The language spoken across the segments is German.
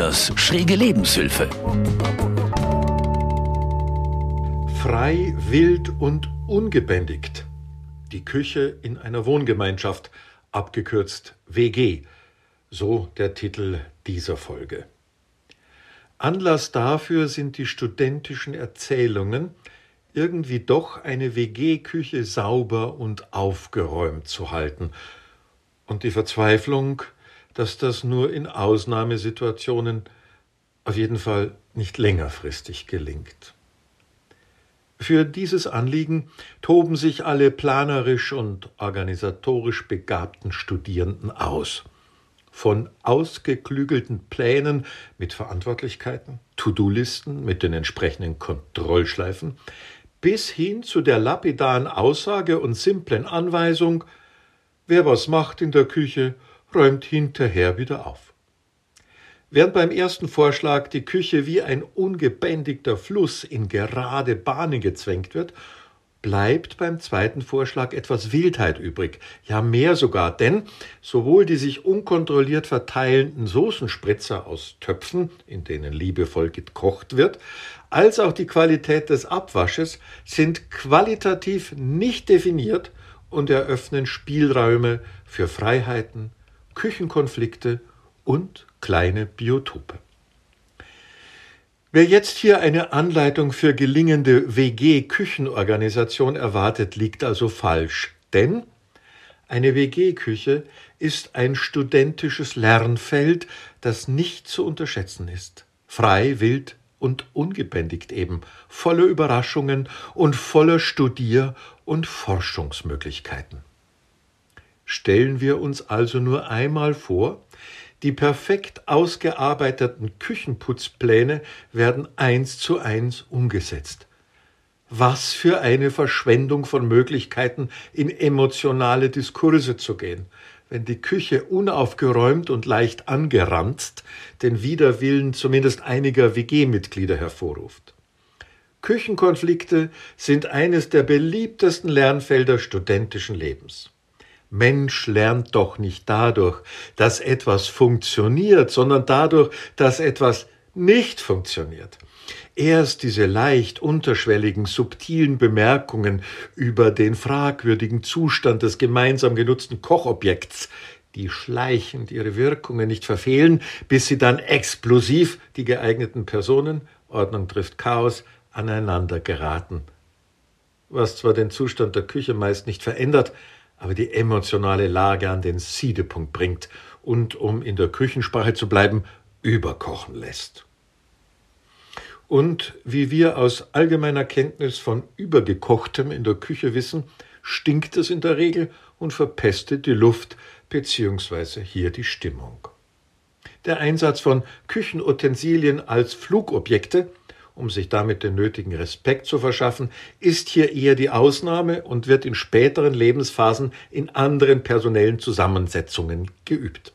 Müllers schräge Lebenshilfe. Frei, wild und ungebändigt. Die Küche in einer Wohngemeinschaft, abgekürzt WG. So der Titel dieser Folge. Anlass dafür sind die studentischen Erzählungen, irgendwie doch eine WG-Küche sauber und aufgeräumt zu halten. Und die Verzweiflung, dass das nur in Ausnahmesituationen, auf jeden Fall nicht längerfristig gelingt. Für dieses Anliegen toben sich alle planerisch und organisatorisch begabten Studierenden aus. Von ausgeklügelten Plänen mit Verantwortlichkeiten, To-Do-Listen mit den entsprechenden Kontrollschleifen, bis hin zu der lapidaren Aussage und simplen Anweisung, wer was macht in der Küche, räumt hinterher wieder auf. Während beim ersten Vorschlag die Küche wie ein ungebändigter Fluss in gerade Bahnen gezwängt wird, bleibt beim zweiten Vorschlag etwas Wildheit übrig, ja mehr sogar, denn sowohl die sich unkontrolliert verteilenden Soßenspritzer aus Töpfen, in denen liebevoll gekocht wird, als auch die Qualität des Abwasches sind qualitativ nicht definiert und eröffnen Spielräume für Freiheiten, Küchenkonflikte und kleine Biotope. Wer jetzt hier eine Anleitung für gelingende WG-Küchenorganisation erwartet, liegt also falsch. Denn eine WG-Küche ist ein studentisches Lernfeld, das nicht zu unterschätzen ist. Frei, wild und ungebändigt eben, voller Überraschungen und voller Studier- und Forschungsmöglichkeiten. Stellen wir uns also nur einmal vor, die perfekt ausgearbeiteten Küchenputzpläne werden eins zu eins umgesetzt. Was für eine Verschwendung von Möglichkeiten, in emotionale Diskurse zu gehen, wenn die Küche unaufgeräumt und leicht angeranzt den Widerwillen zumindest einiger WG-Mitglieder hervorruft. Küchenkonflikte sind eines der beliebtesten Lernfelder studentischen Lebens. Mensch lernt doch nicht dadurch, dass etwas funktioniert, sondern dadurch, dass etwas nicht funktioniert. Erst diese leicht unterschwelligen, subtilen Bemerkungen über den fragwürdigen Zustand des gemeinsam genutzten Kochobjekts, die schleichend ihre Wirkungen nicht verfehlen, bis sie dann explosiv die geeigneten Personen, Ordnung trifft Chaos, aneinander geraten. Was zwar den Zustand der Küche meist nicht verändert, aber die emotionale Lage an den Siedepunkt bringt und, um in der Küchensprache zu bleiben, überkochen lässt. Und wie wir aus allgemeiner Kenntnis von übergekochtem in der Küche wissen, stinkt es in der Regel und verpestet die Luft bzw. hier die Stimmung. Der Einsatz von Küchenutensilien als Flugobjekte um sich damit den nötigen Respekt zu verschaffen, ist hier eher die Ausnahme und wird in späteren Lebensphasen in anderen personellen Zusammensetzungen geübt.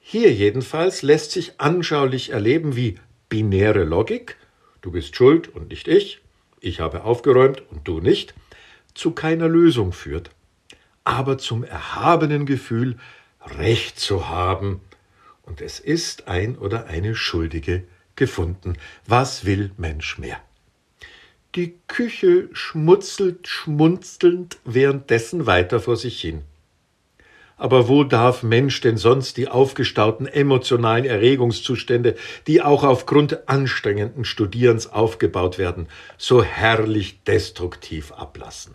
Hier jedenfalls lässt sich anschaulich erleben, wie binäre Logik, du bist schuld und nicht ich, ich habe aufgeräumt und du nicht, zu keiner Lösung führt, aber zum erhabenen Gefühl, Recht zu haben, und es ist ein oder eine Schuldige gefunden. Was will Mensch mehr? Die Küche schmutzelt schmunzelnd währenddessen weiter vor sich hin. Aber wo darf Mensch denn sonst die aufgestauten emotionalen Erregungszustände, die auch aufgrund anstrengenden Studierens aufgebaut werden, so herrlich destruktiv ablassen?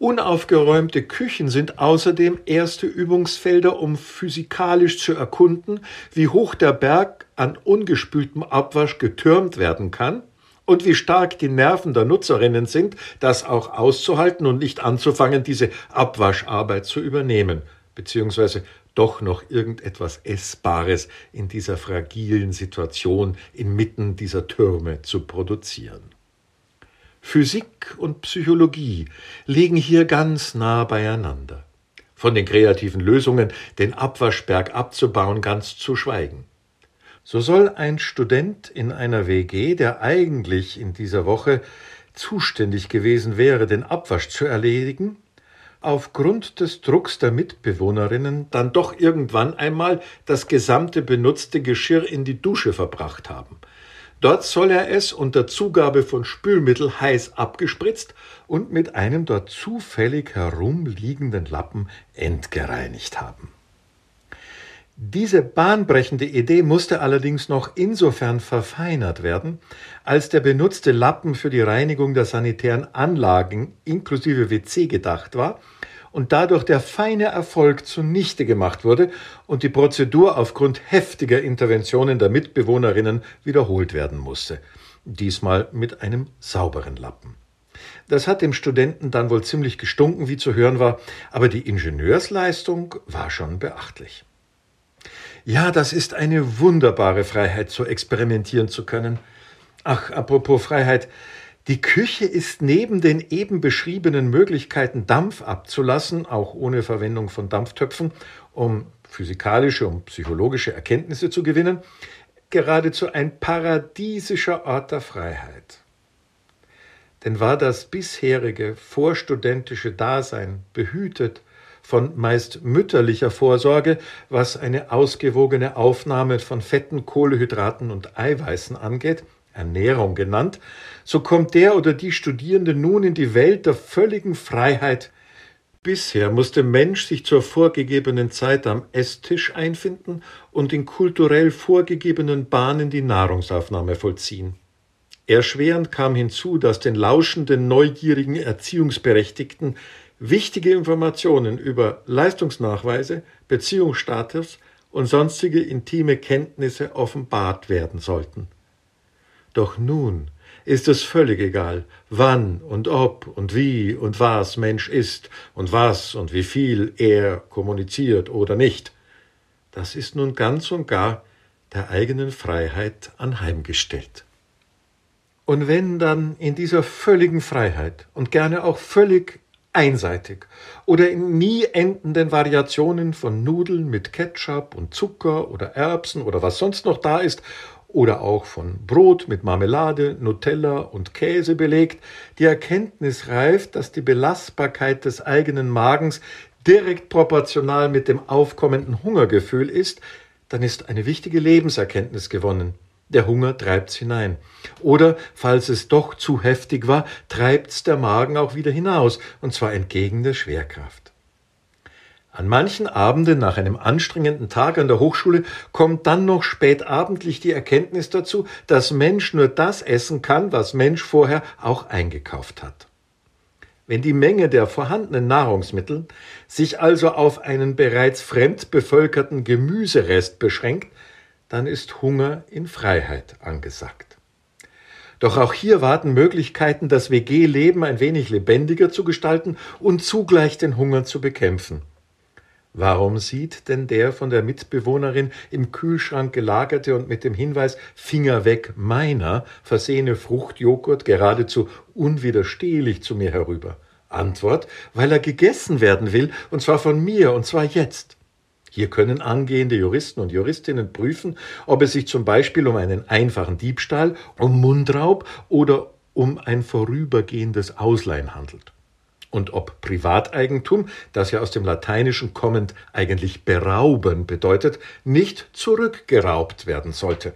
Unaufgeräumte Küchen sind außerdem erste Übungsfelder, um physikalisch zu erkunden, wie hoch der Berg an ungespültem Abwasch getürmt werden kann und wie stark die Nerven der Nutzerinnen sind, das auch auszuhalten und nicht anzufangen, diese Abwascharbeit zu übernehmen, beziehungsweise doch noch irgendetwas Essbares in dieser fragilen Situation inmitten dieser Türme zu produzieren. Physik und Psychologie liegen hier ganz nah beieinander. Von den kreativen Lösungen, den Abwaschberg abzubauen, ganz zu schweigen. So soll ein Student in einer WG, der eigentlich in dieser Woche zuständig gewesen wäre, den Abwasch zu erledigen, aufgrund des Drucks der Mitbewohnerinnen dann doch irgendwann einmal das gesamte benutzte Geschirr in die Dusche verbracht haben. Dort soll er es unter Zugabe von Spülmittel heiß abgespritzt und mit einem dort zufällig herumliegenden Lappen entgereinigt haben. Diese bahnbrechende Idee musste allerdings noch insofern verfeinert werden, als der benutzte Lappen für die Reinigung der sanitären Anlagen inklusive WC gedacht war und dadurch der feine Erfolg zunichte gemacht wurde und die Prozedur aufgrund heftiger Interventionen der Mitbewohnerinnen wiederholt werden musste, diesmal mit einem sauberen Lappen. Das hat dem Studenten dann wohl ziemlich gestunken, wie zu hören war, aber die Ingenieursleistung war schon beachtlich. Ja, das ist eine wunderbare Freiheit, so experimentieren zu können. Ach, apropos Freiheit, die Küche ist neben den eben beschriebenen Möglichkeiten, Dampf abzulassen, auch ohne Verwendung von Dampftöpfen, um physikalische und psychologische Erkenntnisse zu gewinnen, geradezu ein paradiesischer Ort der Freiheit. Denn war das bisherige vorstudentische Dasein behütet von meist mütterlicher Vorsorge, was eine ausgewogene Aufnahme von Fetten, Kohlehydraten und Eiweißen angeht, Ernährung genannt, so kommt der oder die Studierende nun in die Welt der völligen Freiheit. Bisher muss der Mensch sich zur vorgegebenen Zeit am Esstisch einfinden und in kulturell vorgegebenen Bahnen die Nahrungsaufnahme vollziehen. Erschwerend kam hinzu, dass den lauschenden, neugierigen Erziehungsberechtigten wichtige Informationen über Leistungsnachweise, Beziehungsstatus und sonstige intime Kenntnisse offenbart werden sollten. Doch nun ist es völlig egal, wann und ob und wie und was Mensch ist und was und wie viel er kommuniziert oder nicht. Das ist nun ganz und gar der eigenen Freiheit anheimgestellt. Und wenn dann in dieser völligen Freiheit und gerne auch völlig einseitig oder in nie endenden Variationen von Nudeln mit Ketchup und Zucker oder Erbsen oder was sonst noch da ist oder auch von Brot mit Marmelade, Nutella und Käse belegt, die Erkenntnis reift, dass die Belastbarkeit des eigenen Magens direkt proportional mit dem aufkommenden Hungergefühl ist, dann ist eine wichtige Lebenserkenntnis gewonnen. Der Hunger treibt's hinein. Oder, falls es doch zu heftig war, treibt's der Magen auch wieder hinaus, und zwar entgegen der Schwerkraft. An manchen Abenden nach einem anstrengenden Tag an der Hochschule kommt dann noch spätabendlich die Erkenntnis dazu, dass Mensch nur das essen kann, was Mensch vorher auch eingekauft hat. Wenn die Menge der vorhandenen Nahrungsmittel sich also auf einen bereits fremd bevölkerten Gemüserest beschränkt, dann ist Hunger in Freiheit angesagt. Doch auch hier warten Möglichkeiten, das WG-Leben ein wenig lebendiger zu gestalten und zugleich den Hunger zu bekämpfen. Warum sieht denn der von der Mitbewohnerin im Kühlschrank gelagerte und mit dem Hinweis Finger weg meiner versehene Fruchtjoghurt geradezu unwiderstehlich zu mir herüber? Antwort, weil er gegessen werden will, und zwar von mir, und zwar jetzt. Hier können angehende Juristen und Juristinnen prüfen, ob es sich zum Beispiel um einen einfachen Diebstahl, um Mundraub oder um ein vorübergehendes Ausleihen handelt und ob Privateigentum, das ja aus dem Lateinischen kommend eigentlich berauben bedeutet, nicht zurückgeraubt werden sollte.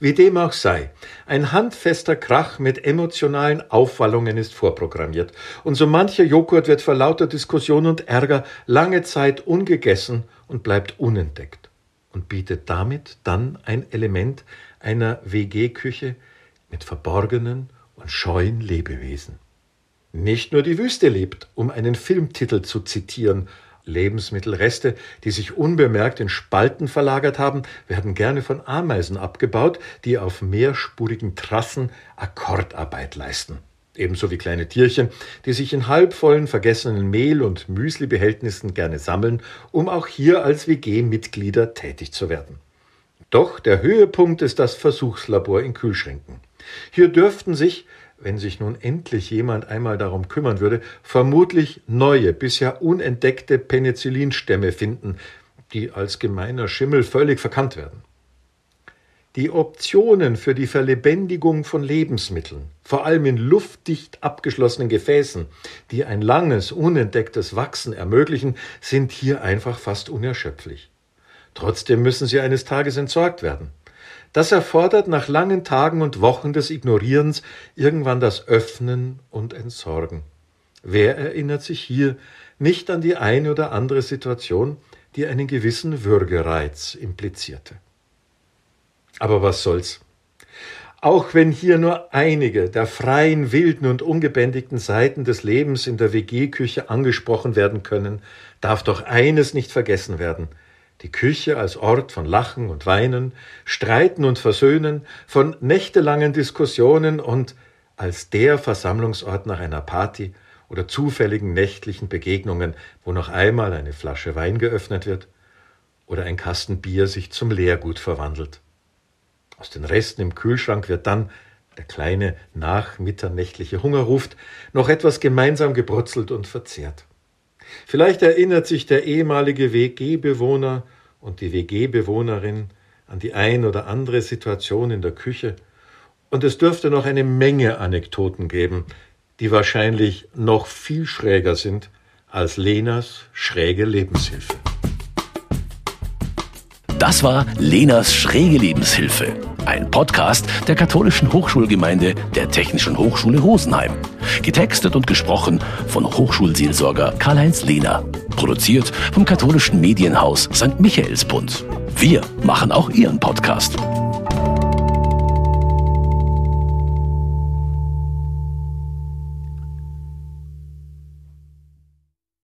Wie dem auch sei, ein handfester Krach mit emotionalen Aufwallungen ist vorprogrammiert, und so mancher Joghurt wird vor lauter Diskussion und Ärger lange Zeit ungegessen und bleibt unentdeckt und bietet damit dann ein Element einer WG-Küche mit verborgenen und scheuen Lebewesen. Nicht nur die Wüste lebt, um einen Filmtitel zu zitieren. Lebensmittelreste, die sich unbemerkt in Spalten verlagert haben, werden gerne von Ameisen abgebaut, die auf mehrspurigen Trassen Akkordarbeit leisten. Ebenso wie kleine Tierchen, die sich in halbvollen vergessenen Mehl- und Müslibehältnissen gerne sammeln, um auch hier als WG-Mitglieder tätig zu werden. Doch der Höhepunkt ist das Versuchslabor in Kühlschränken. Hier dürften sich wenn sich nun endlich jemand einmal darum kümmern würde, vermutlich neue, bisher unentdeckte Penicillinstämme finden, die als gemeiner Schimmel völlig verkannt werden. Die Optionen für die Verlebendigung von Lebensmitteln, vor allem in luftdicht abgeschlossenen Gefäßen, die ein langes, unentdecktes Wachsen ermöglichen, sind hier einfach fast unerschöpflich. Trotzdem müssen sie eines Tages entsorgt werden. Das erfordert nach langen Tagen und Wochen des Ignorierens irgendwann das Öffnen und Entsorgen. Wer erinnert sich hier nicht an die eine oder andere Situation, die einen gewissen Würgereiz implizierte? Aber was soll's? Auch wenn hier nur einige der freien, wilden und ungebändigten Seiten des Lebens in der WG-Küche angesprochen werden können, darf doch eines nicht vergessen werden. Die Küche als Ort von Lachen und Weinen, Streiten und Versöhnen, von nächtelangen Diskussionen und als der Versammlungsort nach einer Party oder zufälligen nächtlichen Begegnungen, wo noch einmal eine Flasche Wein geöffnet wird oder ein Kasten Bier sich zum Leergut verwandelt. Aus den Resten im Kühlschrank wird dann, der kleine nachmitternächtliche Hunger ruft, noch etwas gemeinsam gebrutzelt und verzehrt. Vielleicht erinnert sich der ehemalige WG-Bewohner und die WG-Bewohnerin an die ein oder andere Situation in der Küche, und es dürfte noch eine Menge Anekdoten geben, die wahrscheinlich noch viel schräger sind als Lenas schräge Lebenshilfe. Das war Lenas schräge Lebenshilfe, ein Podcast der katholischen Hochschulgemeinde der Technischen Hochschule Rosenheim. Getextet und gesprochen von Hochschulseelsorger Karl-Heinz Lehner. Produziert vom katholischen Medienhaus St. Michaelsbund. Wir machen auch Ihren Podcast.